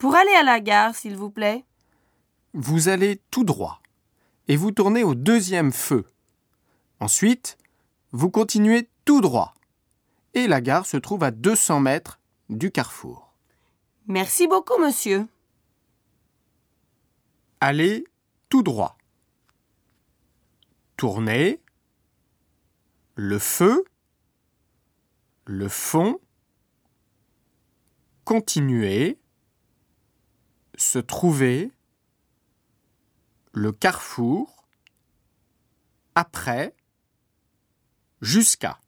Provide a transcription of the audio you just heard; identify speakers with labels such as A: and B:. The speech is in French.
A: Pour aller à la gare, s'il vous plaît.
B: Vous allez tout droit et vous tournez au deuxième feu. Ensuite, vous continuez tout droit et la gare se trouve à 200 mètres du carrefour.
A: Merci beaucoup, monsieur.
B: Allez tout droit. Tournez. Le feu. Le fond. Continuez. Se trouver. Le carrefour. Après. Jusqu'à.